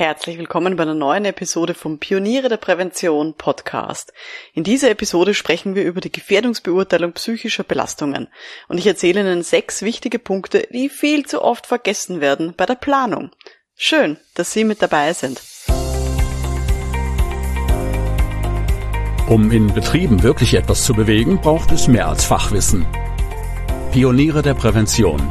Herzlich willkommen bei einer neuen Episode vom Pioniere der Prävention Podcast. In dieser Episode sprechen wir über die Gefährdungsbeurteilung psychischer Belastungen und ich erzähle Ihnen sechs wichtige Punkte, die viel zu oft vergessen werden bei der Planung. Schön, dass Sie mit dabei sind. Um in Betrieben wirklich etwas zu bewegen, braucht es mehr als Fachwissen. Pioniere der Prävention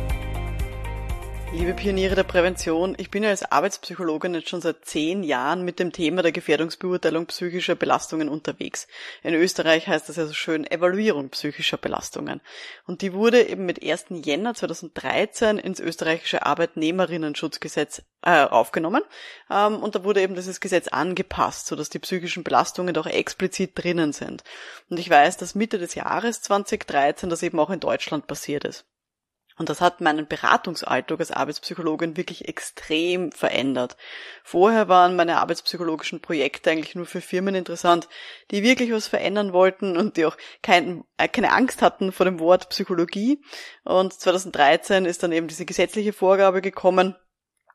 Liebe Pioniere der Prävention, ich bin ja als Arbeitspsychologin jetzt schon seit zehn Jahren mit dem Thema der Gefährdungsbeurteilung psychischer Belastungen unterwegs. In Österreich heißt das ja so schön Evaluierung psychischer Belastungen. Und die wurde eben mit 1. Jänner 2013 ins österreichische Arbeitnehmerinnenschutzgesetz äh, aufgenommen. Ähm, und da wurde eben dieses Gesetz angepasst, sodass die psychischen Belastungen doch explizit drinnen sind. Und ich weiß, dass Mitte des Jahres 2013 das eben auch in Deutschland passiert ist. Und das hat meinen Beratungsalltag als Arbeitspsychologin wirklich extrem verändert. Vorher waren meine arbeitspsychologischen Projekte eigentlich nur für Firmen interessant, die wirklich was verändern wollten und die auch kein, äh, keine Angst hatten vor dem Wort Psychologie. Und 2013 ist dann eben diese gesetzliche Vorgabe gekommen,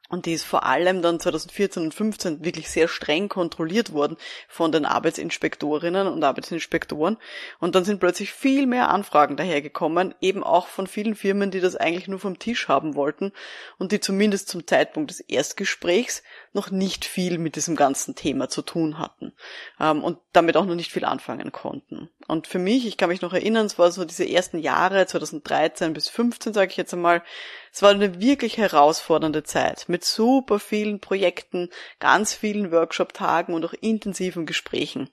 und die ist vor allem dann 2014 und 15 wirklich sehr streng kontrolliert worden von den Arbeitsinspektorinnen und Arbeitsinspektoren. Und dann sind plötzlich viel mehr Anfragen dahergekommen, eben auch von vielen Firmen, die das eigentlich nur vom Tisch haben wollten und die zumindest zum Zeitpunkt des Erstgesprächs noch nicht viel mit diesem ganzen Thema zu tun hatten ähm, und damit auch noch nicht viel anfangen konnten. Und für mich, ich kann mich noch erinnern, es war so diese ersten Jahre, 2013 bis 15, sage ich jetzt einmal, es war eine wirklich herausfordernde Zeit mit super vielen Projekten, ganz vielen Workshop-Tagen und auch intensiven Gesprächen.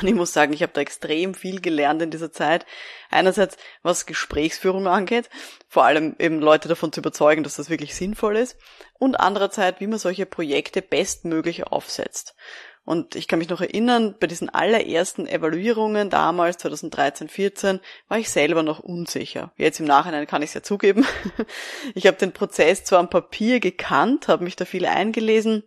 Und ich muss sagen, ich habe da extrem viel gelernt in dieser Zeit. Einerseits, was Gesprächsführung angeht, vor allem eben Leute davon zu überzeugen, dass das wirklich sinnvoll ist. Und andererseits, wie man solche Projekte bestmöglich aufsetzt. Und ich kann mich noch erinnern, bei diesen allerersten Evaluierungen damals, 2013, 14, war ich selber noch unsicher. Jetzt im Nachhinein kann ich es ja zugeben. Ich habe den Prozess zwar am Papier gekannt, habe mich da viel eingelesen,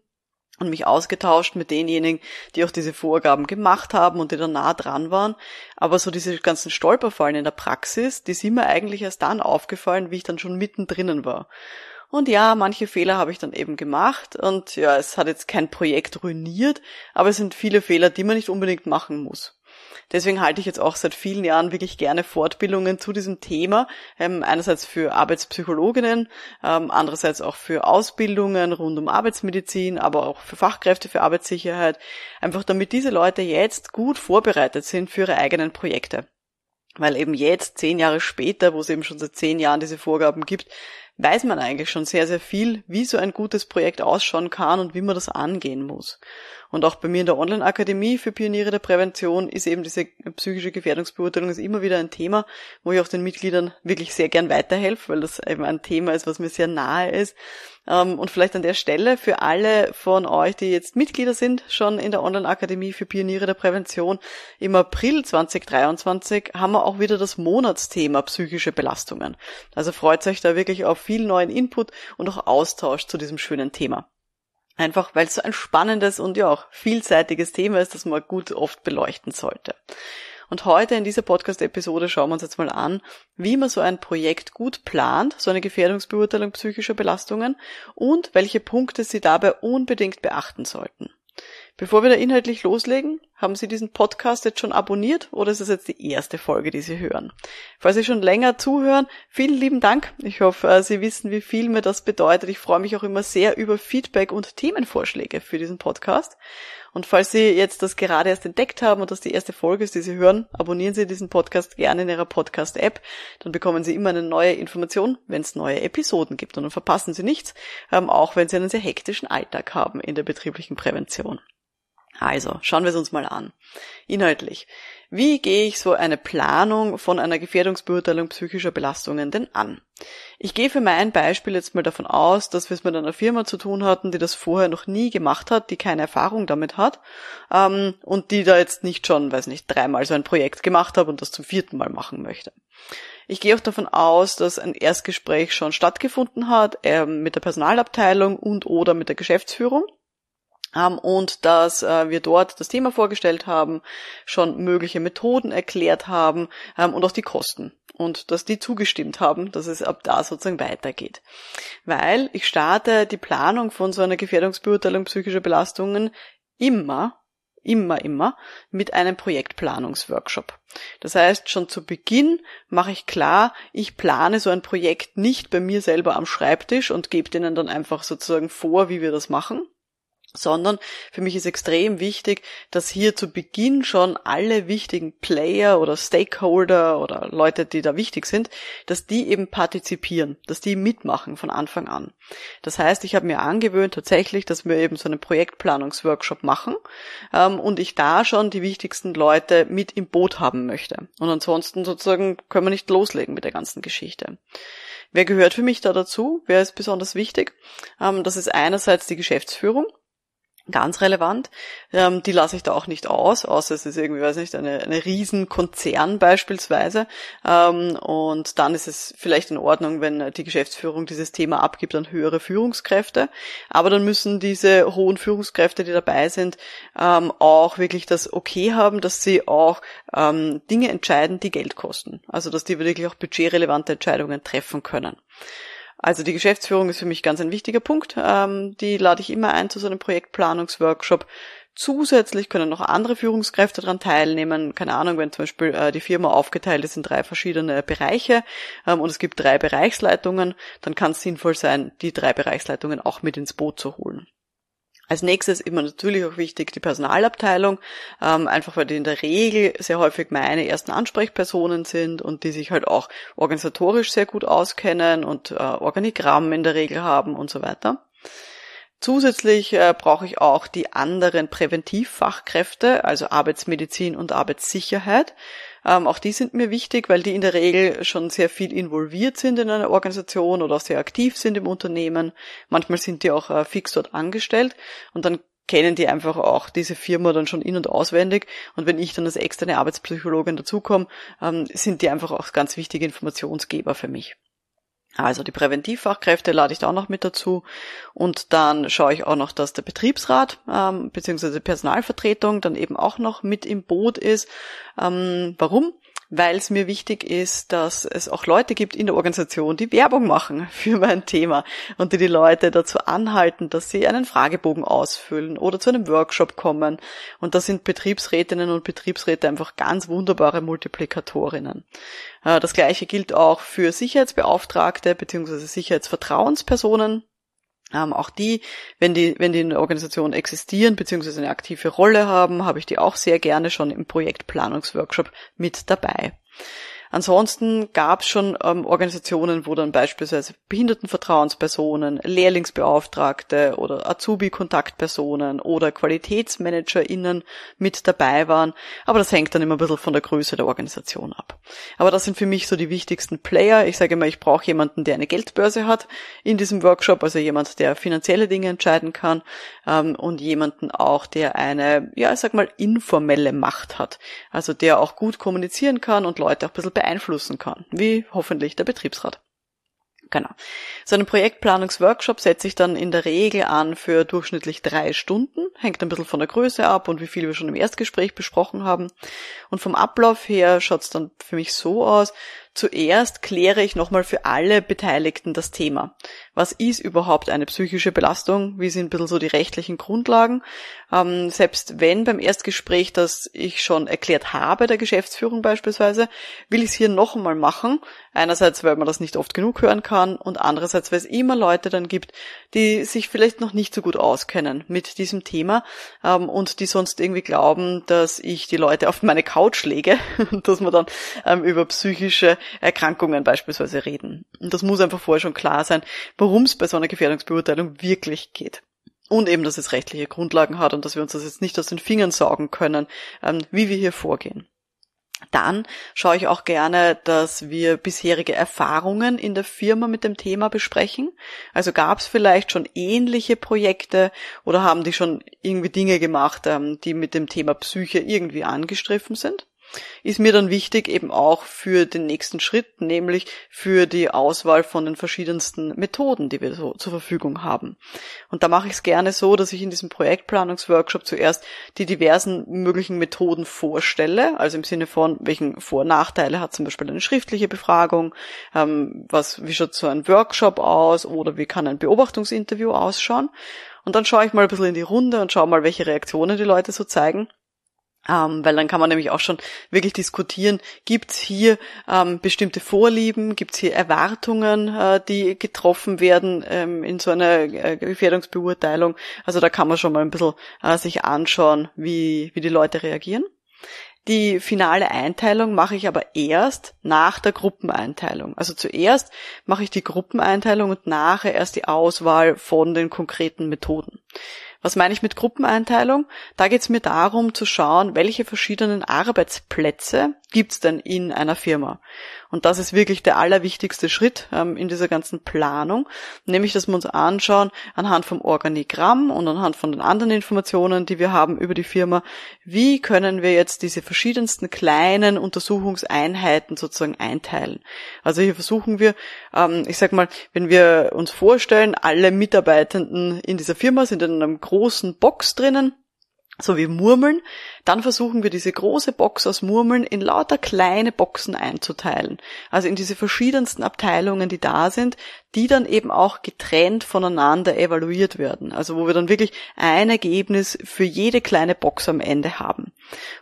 und mich ausgetauscht mit denjenigen, die auch diese Vorgaben gemacht haben und die da nah dran waren. Aber so diese ganzen Stolperfallen in der Praxis, die sind mir eigentlich erst dann aufgefallen, wie ich dann schon mittendrin war. Und ja, manche Fehler habe ich dann eben gemacht und ja, es hat jetzt kein Projekt ruiniert, aber es sind viele Fehler, die man nicht unbedingt machen muss. Deswegen halte ich jetzt auch seit vielen Jahren wirklich gerne Fortbildungen zu diesem Thema. Ähm, einerseits für Arbeitspsychologinnen, ähm, andererseits auch für Ausbildungen rund um Arbeitsmedizin, aber auch für Fachkräfte für Arbeitssicherheit. Einfach damit diese Leute jetzt gut vorbereitet sind für ihre eigenen Projekte. Weil eben jetzt, zehn Jahre später, wo es eben schon seit zehn Jahren diese Vorgaben gibt, weiß man eigentlich schon sehr, sehr viel, wie so ein gutes Projekt ausschauen kann und wie man das angehen muss. Und auch bei mir in der Online-Akademie für Pioniere der Prävention ist eben diese psychische Gefährdungsbeurteilung ist immer wieder ein Thema, wo ich auch den Mitgliedern wirklich sehr gern weiterhelfe, weil das eben ein Thema ist, was mir sehr nahe ist. Ähm, und vielleicht an der Stelle für alle von euch, die jetzt Mitglieder sind, schon in der Online-Akademie für Pioniere der Prävention, im April 2023 haben wir auch wieder das Monatsthema psychische Belastungen. Also freut euch da wirklich auf viel neuen Input und auch Austausch zu diesem schönen Thema. Einfach weil es so ein spannendes und ja auch vielseitiges Thema ist, das man gut oft beleuchten sollte. Und heute in dieser Podcast-Episode schauen wir uns jetzt mal an, wie man so ein Projekt gut plant, so eine Gefährdungsbeurteilung psychischer Belastungen und welche Punkte Sie dabei unbedingt beachten sollten. Bevor wir da inhaltlich loslegen, haben Sie diesen Podcast jetzt schon abonniert oder ist es jetzt die erste Folge, die Sie hören? Falls Sie schon länger zuhören, vielen lieben Dank. Ich hoffe, äh, Sie wissen, wie viel mir das bedeutet. Ich freue mich auch immer sehr über Feedback und Themenvorschläge für diesen Podcast. Und falls Sie jetzt das gerade erst entdeckt haben und das die erste Folge ist, die Sie hören, abonnieren Sie diesen Podcast gerne in Ihrer Podcast-App. Dann bekommen Sie immer eine neue Information, wenn es neue Episoden gibt. Und dann verpassen Sie nichts, ähm, auch wenn Sie einen sehr hektischen Alltag haben in der betrieblichen Prävention. Also, schauen wir es uns mal an. Inhaltlich. Wie gehe ich so eine Planung von einer Gefährdungsbeurteilung psychischer Belastungen denn an? Ich gehe für mein Beispiel jetzt mal davon aus, dass wir es mit einer Firma zu tun hatten, die das vorher noch nie gemacht hat, die keine Erfahrung damit hat ähm, und die da jetzt nicht schon, weiß nicht, dreimal so ein Projekt gemacht hat und das zum vierten Mal machen möchte. Ich gehe auch davon aus, dass ein Erstgespräch schon stattgefunden hat äh, mit der Personalabteilung und oder mit der Geschäftsführung ähm, und dass äh, wir dort das Thema vorgestellt haben, schon mögliche Methoden erklärt haben ähm, und auch die Kosten und dass die zugestimmt haben, dass es ab da sozusagen weitergeht. Weil ich starte die Planung von so einer Gefährdungsbeurteilung psychischer Belastungen immer immer, immer mit einem Projektplanungsworkshop. Das heißt, schon zu Beginn mache ich klar, ich plane so ein Projekt nicht bei mir selber am Schreibtisch und gebe denen dann einfach sozusagen vor, wie wir das machen, sondern für mich ist extrem wichtig, dass hier zu Beginn schon alle wichtigen Player oder Stakeholder oder Leute, die da wichtig sind, dass die eben partizipieren, dass die mitmachen von Anfang an. Das heißt, ich habe mir angewöhnt tatsächlich, dass wir eben so einen Projektplanungsworkshop machen ähm, und ich da schon die wichtigsten Leute mit im Boot haben möchte. Und ansonsten sozusagen können wir nicht loslegen mit der ganzen Geschichte. Wer gehört für mich da dazu? Wer ist besonders wichtig? Ähm, das ist einerseits die Geschäftsführung ganz relevant. Ähm, die lasse ich da auch nicht aus, außer es ist irgendwie, weiß nicht, eine, eine Riesenkonzern beispielsweise. Ähm, und dann ist es vielleicht in Ordnung, wenn die Geschäftsführung dieses Thema abgibt an höhere Führungskräfte. Aber dann müssen diese hohen Führungskräfte, die dabei sind, ähm, auch wirklich das Okay haben, dass sie auch ähm, Dinge entscheiden, die Geld kosten. Also dass die wirklich auch budgetrelevante Entscheidungen treffen können. Also die Geschäftsführung ist für mich ganz ein wichtiger Punkt. Ähm, die lade ich immer ein zu so einem Projektplanungsworkshop. Zusätzlich können noch andere Führungskräfte daran teilnehmen. Keine Ahnung, wenn zum Beispiel äh, die Firma aufgeteilt ist in drei verschiedene Bereiche ähm, und es gibt drei Bereichsleitungen, dann kann es sinnvoll sein, die drei Bereichsleitungen auch mit ins Boot zu holen. Als nächstes immer natürlich auch wichtig die Personalabteilung, ähm, einfach weil die in der Regel sehr häufig meine ersten Ansprechpersonen sind und die sich halt auch organisatorisch sehr gut auskennen und äh, Organigramm in der Regel haben und so weiter. Zusätzlich äh, brauche ich auch die anderen Präventivfachkräfte, also Arbeitsmedizin und Arbeitssicherheit. Ähm, auch die sind mir wichtig, weil die in der Regel schon sehr viel involviert sind in einer Organisation oder auch sehr aktiv sind im Unternehmen. Manchmal sind die auch äh, fix dort angestellt und dann kennen die einfach auch diese Firma dann schon in- und auswendig. Und wenn ich dann als externe Arbeitspsychologin dazukomme, ähm, sind die einfach auch ganz wichtige Informationsgeber für mich. Also die Präventivfachkräfte lade ich da auch noch mit dazu. Und dann schaue ich auch noch, dass der Betriebsrat ähm, bzw. Personalvertretung dann eben auch noch mit im Boot ist. Ähm, warum? Weil es mir wichtig ist, dass es auch Leute gibt in der Organisation, die Werbung machen für mein Thema und die die Leute dazu anhalten, dass sie einen Fragebogen ausfüllen oder zu einem Workshop kommen. Und da sind Betriebsrätinnen und Betriebsräte einfach ganz wunderbare Multiplikatorinnen. Äh, das gleiche gilt auch für Sicherheitsbeauftragte bzw. Sicherheitsvertrauenspersonen. Ähm, auch die, wenn die, wenn die in der Organisation existieren bzw. eine aktive Rolle haben, habe ich die auch sehr gerne schon im Projektplanungsworkshop mit dabei. Ansonsten gab es schon ähm, Organisationen, wo dann beispielsweise Behindertenvertrauenspersonen, Lehrlingsbeauftragte oder Azubi-Kontaktpersonen oder QualitätsmanagerInnen mit dabei waren. Aber das hängt dann immer ein bisschen von der Größe der Organisation ab. Aber das sind für mich so die wichtigsten Player. Ich sage immer, ich brauche jemanden, der eine Geldbörse hat in diesem Workshop, also jemand, der finanzielle Dinge entscheiden kann ähm, und jemanden auch, der eine, ja, ich sag mal, informelle Macht hat. Also der auch gut kommunizieren kann und Leute auch ein bisschen beeinflussen kann, wie hoffentlich der Betriebsrat. Genau. So einen Projektplanungsworkshop setze ich dann in der Regel an für durchschnittlich drei Stunden. Hängt ein bisschen von der Größe ab und wie viel wir schon im Erstgespräch besprochen haben. Und vom Ablauf her schaut es dann für mich so aus, Zuerst kläre ich nochmal für alle Beteiligten das Thema. Was ist überhaupt eine psychische Belastung? Wie sind ein bisschen so die rechtlichen Grundlagen? Ähm, selbst wenn beim Erstgespräch das ich schon erklärt habe, der Geschäftsführung beispielsweise, will ich es hier noch einmal machen. Einerseits, weil man das nicht oft genug hören kann und andererseits, weil es immer Leute dann gibt, die sich vielleicht noch nicht so gut auskennen mit diesem Thema ähm, und die sonst irgendwie glauben, dass ich die Leute auf meine Couch lege und dass man dann ähm, über psychische Erkrankungen beispielsweise reden. Und das muss einfach vorher schon klar sein, worum es bei so einer Gefährdungsbeurteilung wirklich geht. und eben, dass es rechtliche Grundlagen hat und dass wir uns das jetzt nicht aus den Fingern saugen können, ähm, wie wir hier vorgehen. Dann schaue ich auch gerne, dass wir bisherige Erfahrungen in der Firma mit dem Thema besprechen. Also gab es vielleicht schon ähnliche Projekte oder haben die schon irgendwie Dinge gemacht, ähm, die mit dem Thema Psyche irgendwie angestriffen sind ist mir dann wichtig eben auch für den nächsten Schritt, nämlich für die Auswahl von den verschiedensten Methoden, die wir so zur Verfügung haben. Und da mache ich es gerne so, dass ich in diesem Projektplanungsworkshop zuerst die diversen möglichen Methoden vorstelle, also im Sinne von, welchen Vor- und Nachteile hat zum Beispiel eine schriftliche Befragung, ähm, was, wie schaut so ein Workshop aus oder wie kann ein Beobachtungsinterview ausschauen. Und dann schaue ich mal ein bisschen in die Runde und schaue mal, welche Reaktionen die Leute so zeigen. Ähm, weil dann kann man nämlich auch schon wirklich diskutieren, gibt es hier ähm, bestimmte Vorlieben, gibt es hier Erwartungen, äh, die getroffen werden ähm, in so einer äh, Gefährdungsbeurteilung. Also da kann man schon mal ein bisschen äh, sich anschauen, wie, wie die Leute reagieren. Die finale Einteilung mache ich aber erst nach der Gruppeneinteilung. Also zuerst mache ich die Gruppeneinteilung und nachher erst die Auswahl von den konkreten Methoden. Was meine ich mit Gruppeneinteilung? Da geht es mir darum zu schauen, welche verschiedenen Arbeitsplätze gibt es denn in einer Firma. Und das ist wirklich der allerwichtigste Schritt ähm, in dieser ganzen Planung, nämlich dass wir uns anschauen, anhand vom Organigramm und anhand von den anderen Informationen, die wir haben über die Firma, wie können wir jetzt diese verschiedensten kleinen Untersuchungseinheiten sozusagen einteilen. Also hier versuchen wir, ähm, ich sag mal, wenn wir uns vorstellen, alle Mitarbeitenden in dieser Firma sind in einem großen Box drinnen, so wie Murmeln, dann versuchen wir diese große Box aus Murmeln in lauter kleine Boxen einzuteilen. Also in diese verschiedensten Abteilungen, die da sind, die dann eben auch getrennt voneinander evaluiert werden. Also wo wir dann wirklich ein Ergebnis für jede kleine Box am Ende haben.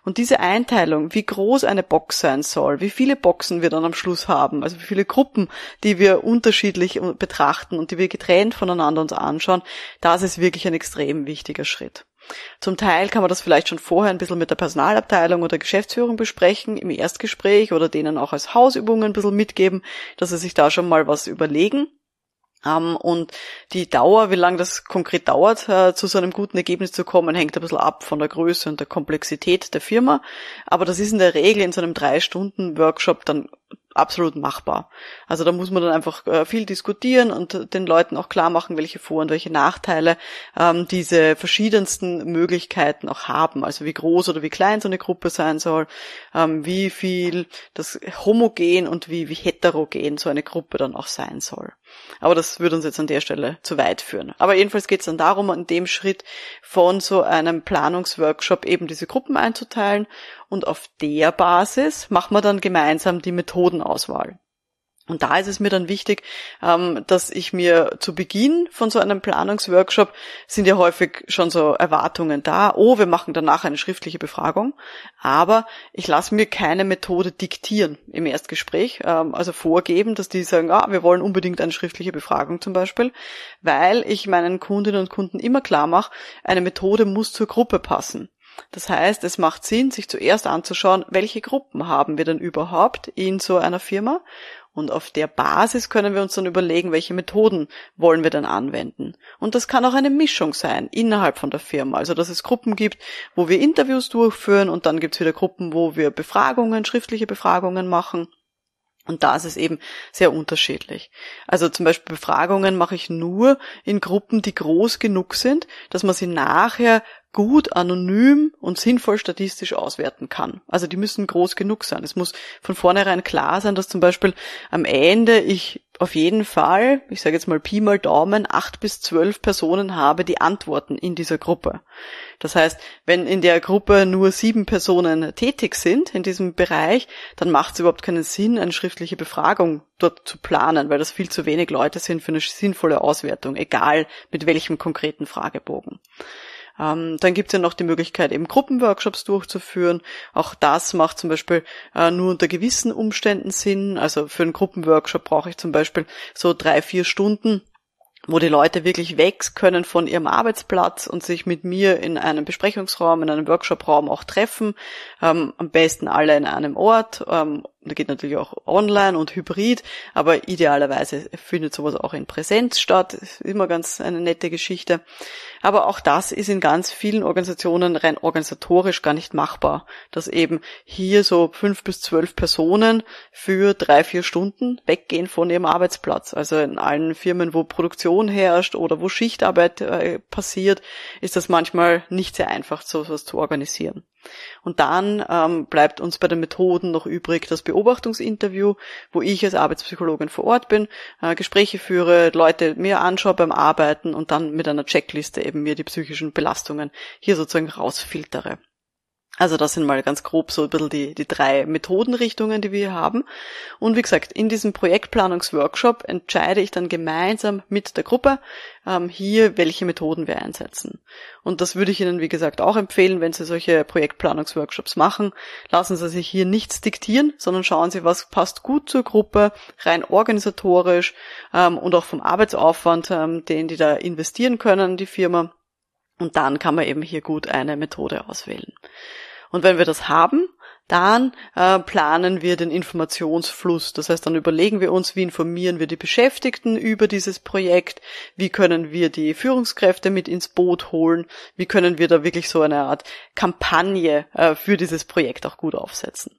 Und diese Einteilung, wie groß eine Box sein soll, wie viele Boxen wir dann am Schluss haben, also wie viele Gruppen, die wir unterschiedlich betrachten und die wir getrennt voneinander uns anschauen, das ist wirklich ein extrem wichtiger Schritt. Zum Teil kann man das vielleicht schon vorher ein bisschen mit der Personalabteilung oder Geschäftsführung besprechen im Erstgespräch oder denen auch als Hausübungen ein bisschen mitgeben, dass sie sich da schon mal was überlegen. Um, und die Dauer, wie lange das konkret dauert, uh, zu so einem guten Ergebnis zu kommen, hängt ein bisschen ab von der Größe und der Komplexität der Firma. Aber das ist in der Regel in so einem Drei-Stunden-Workshop dann absolut machbar. Also da muss man dann einfach äh, viel diskutieren und den Leuten auch klar machen, welche Vor- und welche Nachteile ähm, diese verschiedensten Möglichkeiten auch haben. Also wie groß oder wie klein so eine Gruppe sein soll, ähm, wie viel das homogen und wie, wie heterogen so eine Gruppe dann auch sein soll. Aber das würde uns jetzt an der Stelle zu weit führen. Aber jedenfalls geht es dann darum, in dem Schritt von so einem Planungsworkshop eben diese Gruppen einzuteilen und auf der Basis machen wir dann gemeinsam die Methodenauswahl. Und da ist es mir dann wichtig, ähm, dass ich mir zu Beginn von so einem Planungsworkshop sind ja häufig schon so Erwartungen da, oh, wir machen danach eine schriftliche Befragung, aber ich lasse mir keine Methode diktieren im Erstgespräch, ähm, also vorgeben, dass die sagen, ah, wir wollen unbedingt eine schriftliche Befragung zum Beispiel, weil ich meinen Kundinnen und Kunden immer klar mache, eine Methode muss zur Gruppe passen. Das heißt, es macht Sinn, sich zuerst anzuschauen, welche Gruppen haben wir denn überhaupt in so einer Firma und auf der Basis können wir uns dann überlegen, welche Methoden wollen wir dann anwenden. Und das kann auch eine Mischung sein innerhalb von der Firma. Also dass es Gruppen gibt, wo wir Interviews durchführen und dann gibt es wieder Gruppen, wo wir Befragungen, schriftliche Befragungen machen. Und da ist es eben sehr unterschiedlich. Also zum Beispiel Befragungen mache ich nur in Gruppen, die groß genug sind, dass man sie nachher gut anonym und sinnvoll statistisch auswerten kann. Also die müssen groß genug sein. Es muss von vornherein klar sein, dass zum Beispiel am Ende ich auf jeden Fall, ich sage jetzt mal Pi mal Daumen, acht bis zwölf Personen habe, die antworten in dieser Gruppe. Das heißt, wenn in der Gruppe nur sieben Personen tätig sind in diesem Bereich, dann macht es überhaupt keinen Sinn, eine schriftliche Befragung dort zu planen, weil das viel zu wenig Leute sind für eine sinnvolle Auswertung, egal mit welchem konkreten Fragebogen. Ähm, dann gibt es ja noch die Möglichkeit, eben Gruppenworkshops durchzuführen. Auch das macht zum Beispiel äh, nur unter gewissen Umständen Sinn. Also für einen Gruppenworkshop brauche ich zum Beispiel so drei, vier Stunden wo die Leute wirklich weg können von ihrem Arbeitsplatz und sich mit mir in einem Besprechungsraum, in einem Workshopraum auch treffen, ähm, am besten alle in einem Ort, ähm, geht natürlich auch online und hybrid, aber idealerweise findet sowas auch in Präsenz statt. Ist immer ganz eine nette Geschichte. Aber auch das ist in ganz vielen Organisationen rein organisatorisch gar nicht machbar, dass eben hier so fünf bis zwölf Personen für drei, vier Stunden weggehen von ihrem Arbeitsplatz. Also in allen Firmen, wo Produktion herrscht oder wo Schichtarbeit äh, passiert, ist das manchmal nicht sehr einfach, sowas zu organisieren. Und dann ähm, bleibt uns bei den Methoden noch übrig das Beobachtungsinterview, wo ich als Arbeitspsychologin vor Ort bin, äh, Gespräche führe, Leute mir anschaue beim Arbeiten und dann mit einer Checkliste eben mir die psychischen Belastungen hier sozusagen rausfiltere. Also das sind mal ganz grob so ein bisschen die, die drei Methodenrichtungen, die wir haben. Und wie gesagt, in diesem Projektplanungsworkshop entscheide ich dann gemeinsam mit der Gruppe ähm, hier, welche Methoden wir einsetzen. Und das würde ich Ihnen, wie gesagt, auch empfehlen, wenn Sie solche Projektplanungsworkshops machen. Lassen Sie sich hier nichts diktieren, sondern schauen Sie, was passt gut zur Gruppe, rein organisatorisch ähm, und auch vom Arbeitsaufwand, ähm, den die da investieren können, die Firma. Und dann kann man eben hier gut eine Methode auswählen. Und wenn wir das haben, dann äh, planen wir den Informationsfluss. Das heißt, dann überlegen wir uns, wie informieren wir die Beschäftigten über dieses Projekt, wie können wir die Führungskräfte mit ins Boot holen, wie können wir da wirklich so eine Art Kampagne äh, für dieses Projekt auch gut aufsetzen.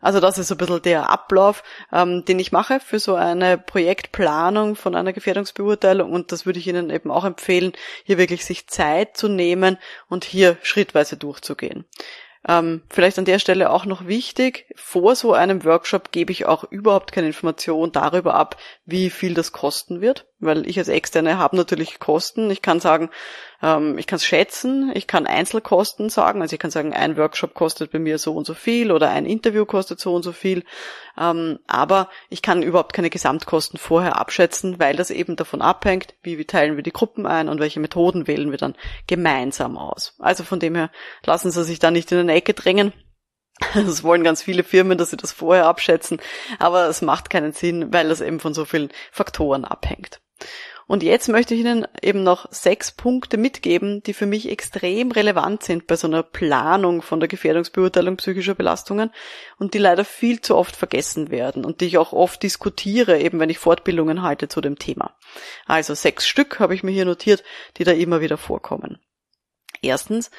Also das ist so ein bisschen der Ablauf, ähm, den ich mache für so eine Projektplanung von einer Gefährdungsbeurteilung und das würde ich Ihnen eben auch empfehlen, hier wirklich sich Zeit zu nehmen und hier schrittweise durchzugehen. Ähm, vielleicht an der Stelle auch noch wichtig, vor so einem Workshop gebe ich auch überhaupt keine Information darüber ab, wie viel das kosten wird weil ich als Externe habe natürlich Kosten. Ich kann sagen, ähm, ich kann es schätzen, ich kann Einzelkosten sagen, also ich kann sagen, ein Workshop kostet bei mir so und so viel oder ein Interview kostet so und so viel, ähm, aber ich kann überhaupt keine Gesamtkosten vorher abschätzen, weil das eben davon abhängt, wie, wie teilen wir die Gruppen ein und welche Methoden wählen wir dann gemeinsam aus. Also von dem her lassen Sie sich da nicht in eine Ecke drängen. Das wollen ganz viele Firmen, dass sie das vorher abschätzen, aber es macht keinen Sinn, weil das eben von so vielen Faktoren abhängt. Und jetzt möchte ich Ihnen eben noch sechs Punkte mitgeben, die für mich extrem relevant sind bei so einer Planung von der Gefährdungsbeurteilung psychischer Belastungen und die leider viel zu oft vergessen werden und die ich auch oft diskutiere, eben wenn ich Fortbildungen halte zu dem Thema. Also sechs Stück habe ich mir hier notiert, die da immer wieder vorkommen. Erstens,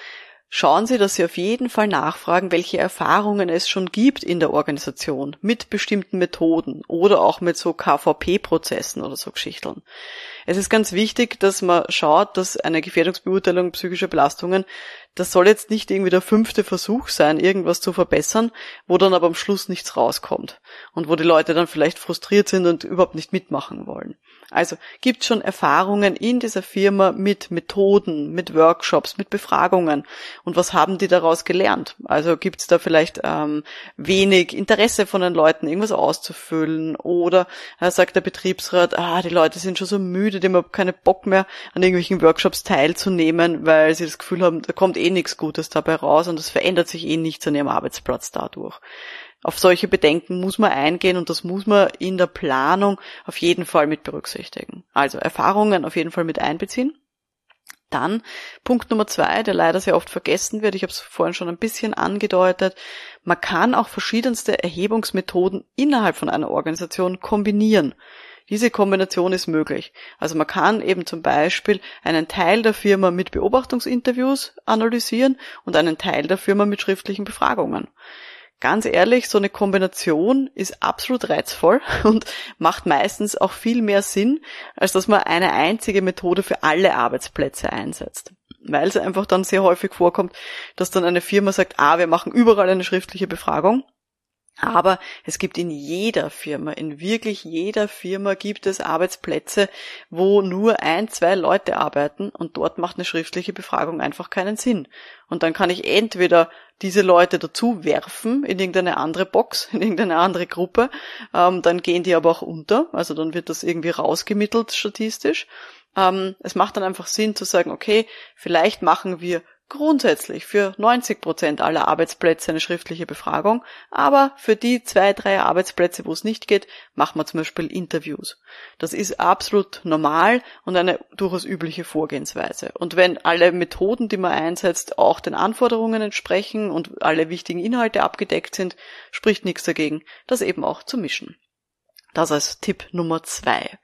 Schauen Sie, dass Sie auf jeden Fall nachfragen, welche Erfahrungen es schon gibt in der Organisation mit bestimmten Methoden oder auch mit so KVP-Prozessen oder so Geschichten. Es ist ganz wichtig, dass man schaut, dass eine Gefährdungsbeurteilung psychischer Belastungen, das soll jetzt nicht irgendwie der fünfte Versuch sein, irgendwas zu verbessern, wo dann aber am Schluss nichts rauskommt und wo die Leute dann vielleicht frustriert sind und überhaupt nicht mitmachen wollen. Also gibt schon Erfahrungen in dieser Firma mit Methoden, mit Workshops, mit Befragungen. Und was haben die daraus gelernt? Also gibt es da vielleicht ähm, wenig Interesse von den Leuten, irgendwas auszufüllen? Oder äh, sagt der Betriebsrat, ah, die Leute sind schon so müde, die haben keine Bock mehr, an irgendwelchen Workshops teilzunehmen, weil sie das Gefühl haben, da kommt eh nichts Gutes dabei raus und es verändert sich eh nichts an ihrem Arbeitsplatz dadurch auf solche Bedenken muss man eingehen und das muss man in der Planung auf jeden Fall mit berücksichtigen. Also Erfahrungen auf jeden Fall mit einbeziehen. Dann Punkt Nummer zwei, der leider sehr oft vergessen wird, ich habe es vorhin schon ein bisschen angedeutet, man kann auch verschiedenste Erhebungsmethoden innerhalb von einer Organisation kombinieren. Diese Kombination ist möglich. Also man kann eben zum Beispiel einen Teil der Firma mit Beobachtungsinterviews analysieren und einen Teil der Firma mit schriftlichen Befragungen ganz ehrlich, so eine Kombination ist absolut reizvoll und macht meistens auch viel mehr Sinn, als dass man eine einzige Methode für alle Arbeitsplätze einsetzt. Weil es einfach dann sehr häufig vorkommt, dass dann eine Firma sagt, ah, wir machen überall eine schriftliche Befragung aber es gibt in jeder Firma, in wirklich jeder Firma gibt es Arbeitsplätze, wo nur ein, zwei Leute arbeiten und dort macht eine schriftliche Befragung einfach keinen Sinn. Und dann kann ich entweder diese Leute dazu werfen in irgendeine andere Box, in irgendeine andere Gruppe, ähm, dann gehen die aber auch unter, also dann wird das irgendwie rausgemittelt statistisch. Ähm, es macht dann einfach Sinn zu sagen, okay, vielleicht machen wir grundsätzlich für 90 Prozent aller Arbeitsplätze eine schriftliche Befragung, aber für die zwei, drei Arbeitsplätze, wo es nicht geht, machen wir zum Beispiel Interviews. Das ist absolut normal und eine durchaus übliche Vorgehensweise. Und wenn alle Methoden, die man einsetzt, auch den Anforderungen entsprechen und alle wichtigen Inhalte abgedeckt sind, spricht nichts dagegen, das eben auch zu mischen. Das als Tipp Nummer zwei.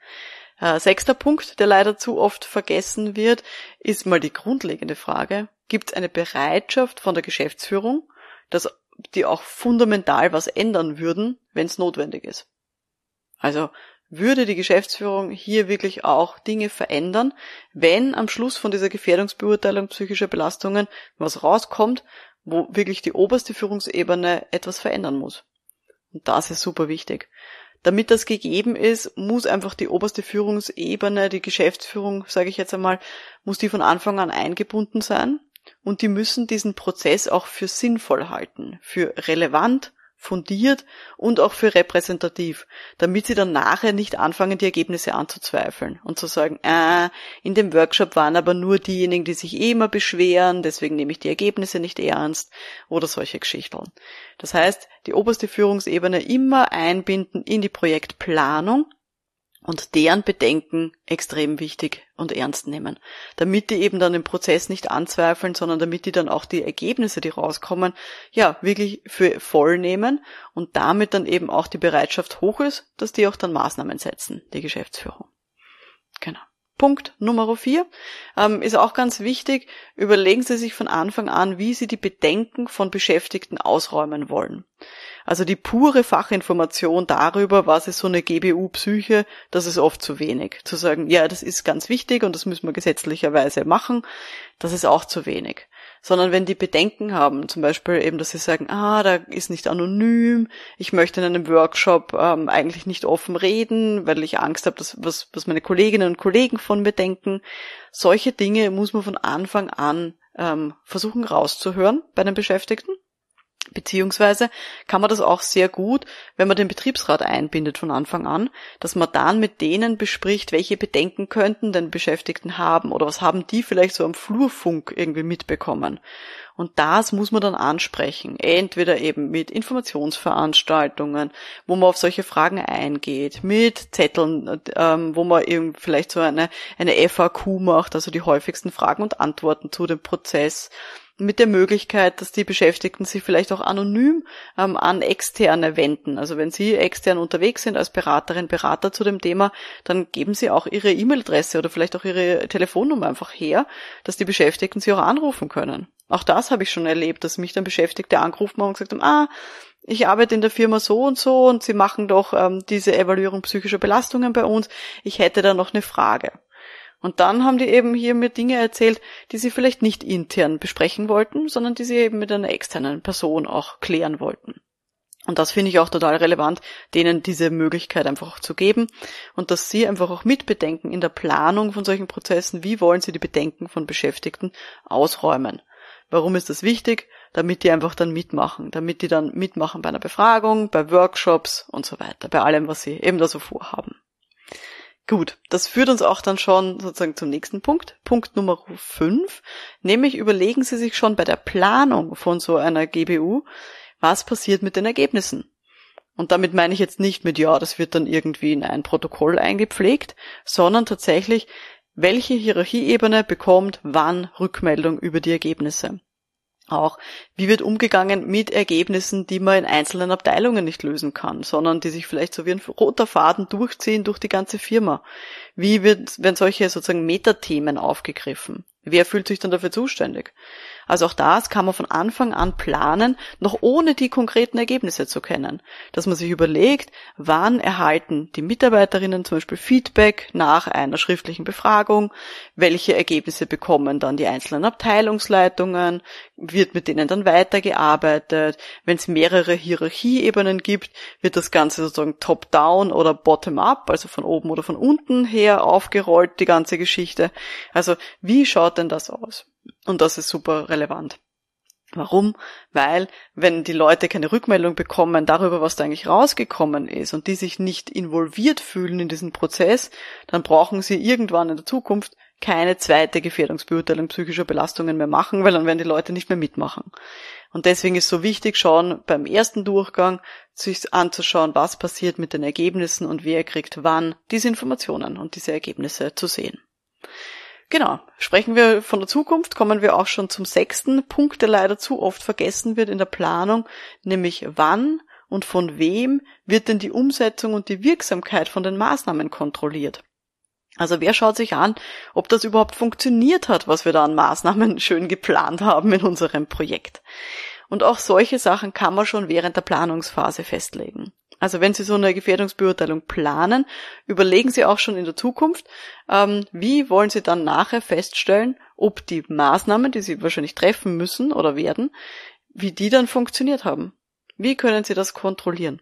Äh, sechster Punkt, der leider zu oft vergessen wird, ist mal die grundlegende Frage, gibt es eine Bereitschaft von der Geschäftsführung, dass die auch fundamental was ändern würden, wenn es notwendig ist. Also würde die Geschäftsführung hier wirklich auch Dinge verändern, wenn am Schluss von dieser Gefährdungsbeurteilung psychischer Belastungen was rauskommt, wo wirklich die oberste Führungsebene etwas verändern muss. Und das ist super wichtig. Damit das gegeben ist, muss einfach die oberste Führungsebene, die Geschäftsführung, sage ich jetzt einmal, muss die von Anfang an eingebunden sein. Und die müssen diesen Prozess auch für sinnvoll halten, für relevant fundiert und auch für repräsentativ, damit sie dann nachher nicht anfangen, die Ergebnisse anzuzweifeln und zu sagen, äh, in dem Workshop waren aber nur diejenigen, die sich eh immer beschweren, deswegen nehme ich die Ergebnisse nicht ernst oder solche Geschichten. Das heißt, die oberste Führungsebene immer einbinden in die Projektplanung und deren Bedenken extrem wichtig und ernst nehmen, damit die eben dann den Prozess nicht anzweifeln, sondern damit die dann auch die Ergebnisse, die rauskommen, ja, wirklich für voll nehmen und damit dann eben auch die Bereitschaft hoch ist, dass die auch dann Maßnahmen setzen, die Geschäftsführung. Genau. Punkt Nummer vier ähm, ist auch ganz wichtig. Überlegen Sie sich von Anfang an, wie Sie die Bedenken von Beschäftigten ausräumen wollen. Also die pure Fachinformation darüber, was ist so eine GBU-Psyche, das ist oft zu wenig. Zu sagen, ja, das ist ganz wichtig und das müssen wir gesetzlicherweise machen, das ist auch zu wenig. Sondern wenn die Bedenken haben, zum Beispiel eben, dass sie sagen, ah, da ist nicht anonym, ich möchte in einem Workshop ähm, eigentlich nicht offen reden, weil ich Angst habe, dass, was, was meine Kolleginnen und Kollegen von mir denken. Solche Dinge muss man von Anfang an ähm, versuchen rauszuhören bei den Beschäftigten Beziehungsweise kann man das auch sehr gut, wenn man den Betriebsrat einbindet von Anfang an, dass man dann mit denen bespricht, welche Bedenken könnten denn Beschäftigten haben oder was haben die vielleicht so am Flurfunk irgendwie mitbekommen. Und das muss man dann ansprechen. Entweder eben mit Informationsveranstaltungen, wo man auf solche Fragen eingeht, mit Zetteln, ähm, wo man eben vielleicht so eine, eine FAQ macht, also die häufigsten Fragen und Antworten zu dem Prozess mit der Möglichkeit, dass die Beschäftigten sich vielleicht auch anonym ähm, an Externe wenden. Also wenn Sie extern unterwegs sind als Beraterin, Berater zu dem Thema, dann geben Sie auch Ihre E-Mail-Adresse oder vielleicht auch Ihre Telefonnummer einfach her, dass die Beschäftigten Sie auch anrufen können. Auch das habe ich schon erlebt, dass mich dann Beschäftigte angerufen haben und gesagt haben, ah, ich arbeite in der Firma so und so und Sie machen doch ähm, diese Evaluierung psychischer Belastungen bei uns. Ich hätte da noch eine Frage. Und dann haben die eben hier mir Dinge erzählt, die sie vielleicht nicht intern besprechen wollten, sondern die sie eben mit einer externen Person auch klären wollten. Und das finde ich auch total relevant, denen diese Möglichkeit einfach zu geben und dass sie einfach auch mitbedenken in der Planung von solchen Prozessen, wie wollen sie die Bedenken von Beschäftigten ausräumen. Warum ist das wichtig? Damit die einfach dann mitmachen, damit die dann mitmachen bei einer Befragung, bei Workshops und so weiter, bei allem, was sie eben da so vorhaben. Gut, das führt uns auch dann schon sozusagen zum nächsten Punkt. Punkt Nummer 5, nämlich überlegen Sie sich schon bei der Planung von so einer GBU, was passiert mit den Ergebnissen. Und damit meine ich jetzt nicht mit, ja, das wird dann irgendwie in ein Protokoll eingepflegt, sondern tatsächlich, welche Hierarchieebene bekommt wann Rückmeldung über die Ergebnisse. Auch, wie wird umgegangen mit Ergebnissen, die man in einzelnen Abteilungen nicht lösen kann, sondern die sich vielleicht so wie ein roter Faden durchziehen durch die ganze Firma? Wie wird, werden solche sozusagen Metathemen aufgegriffen? Wer fühlt sich dann dafür zuständig? Also auch das kann man von Anfang an planen, noch ohne die konkreten Ergebnisse zu kennen. Dass man sich überlegt, wann erhalten die Mitarbeiterinnen zum Beispiel Feedback nach einer schriftlichen Befragung, welche Ergebnisse bekommen dann die einzelnen Abteilungsleitungen, wird mit denen dann weitergearbeitet. Wenn es mehrere Hierarchieebenen gibt, wird das Ganze sozusagen top-down oder bottom-up, also von oben oder von unten her aufgerollt, die ganze Geschichte. Also wie schaut denn das aus? Und das ist super relevant. Warum? Weil, wenn die Leute keine Rückmeldung bekommen darüber, was da eigentlich rausgekommen ist und die sich nicht involviert fühlen in diesen Prozess, dann brauchen sie irgendwann in der Zukunft keine zweite Gefährdungsbeurteilung psychischer Belastungen mehr machen, weil dann werden die Leute nicht mehr mitmachen. Und deswegen ist so wichtig, schon beim ersten Durchgang sich anzuschauen, was passiert mit den Ergebnissen und wer kriegt wann diese Informationen und diese Ergebnisse zu sehen. Genau. Sprechen wir von der Zukunft, kommen wir auch schon zum sechsten Punkt, der leider zu oft vergessen wird in der Planung, nämlich wann und von wem wird denn die Umsetzung und die Wirksamkeit von den Maßnahmen kontrolliert? Also wer schaut sich an, ob das überhaupt funktioniert hat, was wir da an Maßnahmen schön geplant haben in unserem Projekt? Und auch solche Sachen kann man schon während der Planungsphase festlegen. Also wenn Sie so eine Gefährdungsbeurteilung planen, überlegen Sie auch schon in der Zukunft, ähm, wie wollen Sie dann nachher feststellen, ob die Maßnahmen, die Sie wahrscheinlich treffen müssen oder werden, wie die dann funktioniert haben. Wie können Sie das kontrollieren?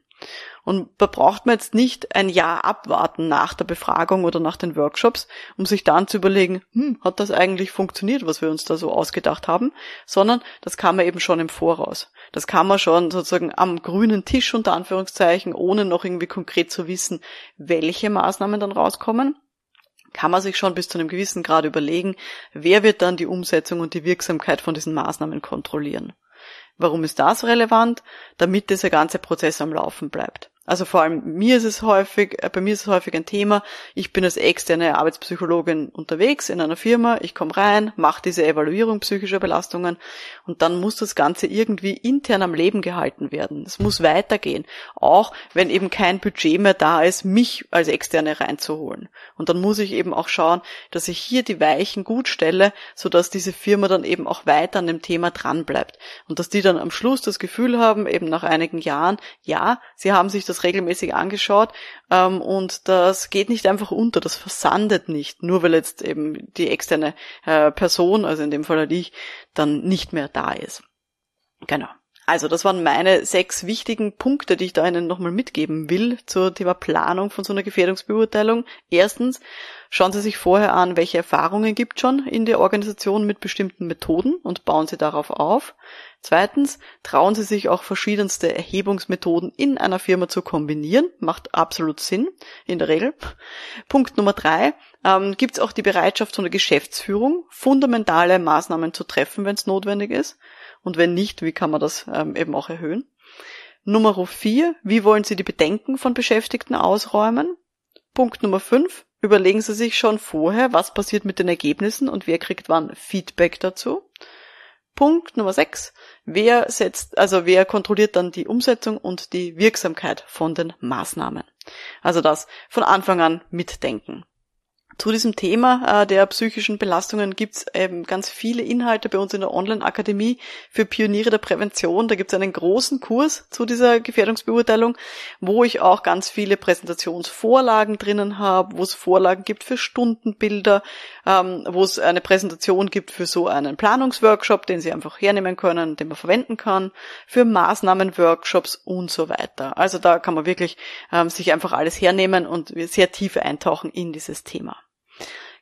Und da braucht man jetzt nicht ein Jahr abwarten nach der Befragung oder nach den Workshops, um sich dann zu überlegen, hm, hat das eigentlich funktioniert, was wir uns da so ausgedacht haben, sondern das kann man eben schon im Voraus. Das kann man schon sozusagen am grünen Tisch unter Anführungszeichen, ohne noch irgendwie konkret zu wissen, welche Maßnahmen dann rauskommen kann man sich schon bis zu einem gewissen Grad überlegen, wer wird dann die Umsetzung und die Wirksamkeit von diesen Maßnahmen kontrollieren. Warum ist das relevant? Damit dieser ganze Prozess am Laufen bleibt. Also vor allem mir ist es häufig, äh, bei mir ist es häufig ein Thema. Ich bin als externe Arbeitspsychologin unterwegs in einer Firma. Ich komme rein, mache diese Evaluierung psychischer Belastungen und dann muss das Ganze irgendwie intern am Leben gehalten werden. Es muss weitergehen, auch wenn eben kein Budget mehr da ist, mich als externe reinzuholen. Und dann muss ich eben auch schauen, dass ich hier die Weichen gut stelle, sodass diese Firma dann eben auch weiter an dem Thema dran bleibt und dass die dann am Schluss das Gefühl haben, eben nach einigen Jahren, ja, sie haben sich das das regelmäßig angeschaut ähm, und das geht nicht einfach unter, das versandet nicht, nur weil jetzt eben die externe äh, Person, also in dem Fall halt ich, dann nicht mehr da ist. Genau. Also das waren meine sechs wichtigen Punkte, die ich da Ihnen nochmal mitgeben will zur Thema Planung von so einer Gefährdungsbeurteilung. Erstens, schauen Sie sich vorher an, welche Erfahrungen gibt schon in der Organisation mit bestimmten Methoden und bauen Sie darauf auf. Zweitens, trauen Sie sich auch verschiedenste Erhebungsmethoden in einer Firma zu kombinieren. Macht absolut Sinn, in der Regel. Punkt Nummer drei, ähm, gibt es auch die Bereitschaft von der Geschäftsführung, fundamentale Maßnahmen zu treffen, wenn es notwendig ist. Und wenn nicht, wie kann man das ähm, eben auch erhöhen? Nummer vier, wie wollen Sie die Bedenken von Beschäftigten ausräumen? Punkt Nummer fünf, überlegen Sie sich schon vorher, was passiert mit den Ergebnissen und wer kriegt wann Feedback dazu. Punkt Nummer sechs, wer setzt, also wer kontrolliert dann die Umsetzung und die Wirksamkeit von den Maßnahmen? Also das von Anfang an mitdenken. Zu diesem Thema äh, der psychischen Belastungen gibt's eben ganz viele Inhalte bei uns in der Online-Akademie für Pioniere der Prävention. Da gibt's einen großen Kurs zu dieser Gefährdungsbeurteilung, wo ich auch ganz viele Präsentationsvorlagen drinnen habe, wo es Vorlagen gibt für Stundenbilder, ähm, wo es eine Präsentation gibt für so einen Planungsworkshop, den Sie einfach hernehmen können, den man verwenden kann, für Maßnahmenworkshops und so weiter. Also da kann man wirklich ähm, sich einfach alles hernehmen und sehr tief eintauchen in dieses Thema.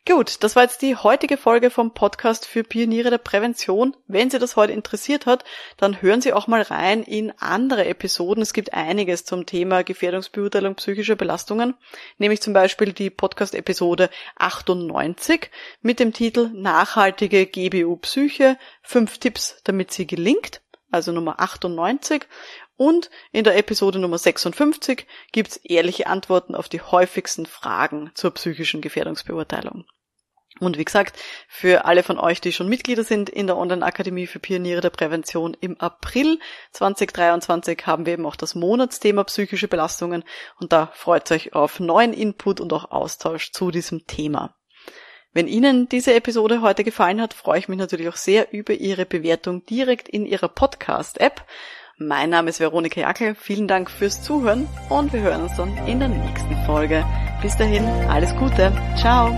Gut, das war jetzt die heutige Folge vom Podcast für Pioniere der Prävention. Wenn Sie das heute interessiert hat, dann hören Sie auch mal rein in andere Episoden. Es gibt einiges zum Thema Gefährdungsbeurteilung psychischer Belastungen, nämlich zum Beispiel die Podcast-Episode 98 mit dem Titel Nachhaltige GBU Psyche, fünf Tipps, damit sie gelingt also Nummer 98. Und in der Episode Nummer 56 gibt's ehrliche Antworten auf die häufigsten Fragen zur psychischen Gefährdungsbeurteilung. Und wie gesagt, für alle von euch, die schon Mitglieder sind in der Online-Akademie für Pioniere der Prävention im April 2023 haben wir eben auch das Monatsthema psychische Belastungen und da freut euch auf neuen Input und auch Austausch zu diesem Thema. Wenn Ihnen diese Episode heute gefallen hat, freue ich mich natürlich auch sehr über Ihre Bewertung direkt in Ihrer Podcast-App. Mein Name ist Veronika Jackel. Vielen Dank fürs Zuhören und wir hören uns dann in der nächsten Folge. Bis dahin, alles Gute. Ciao.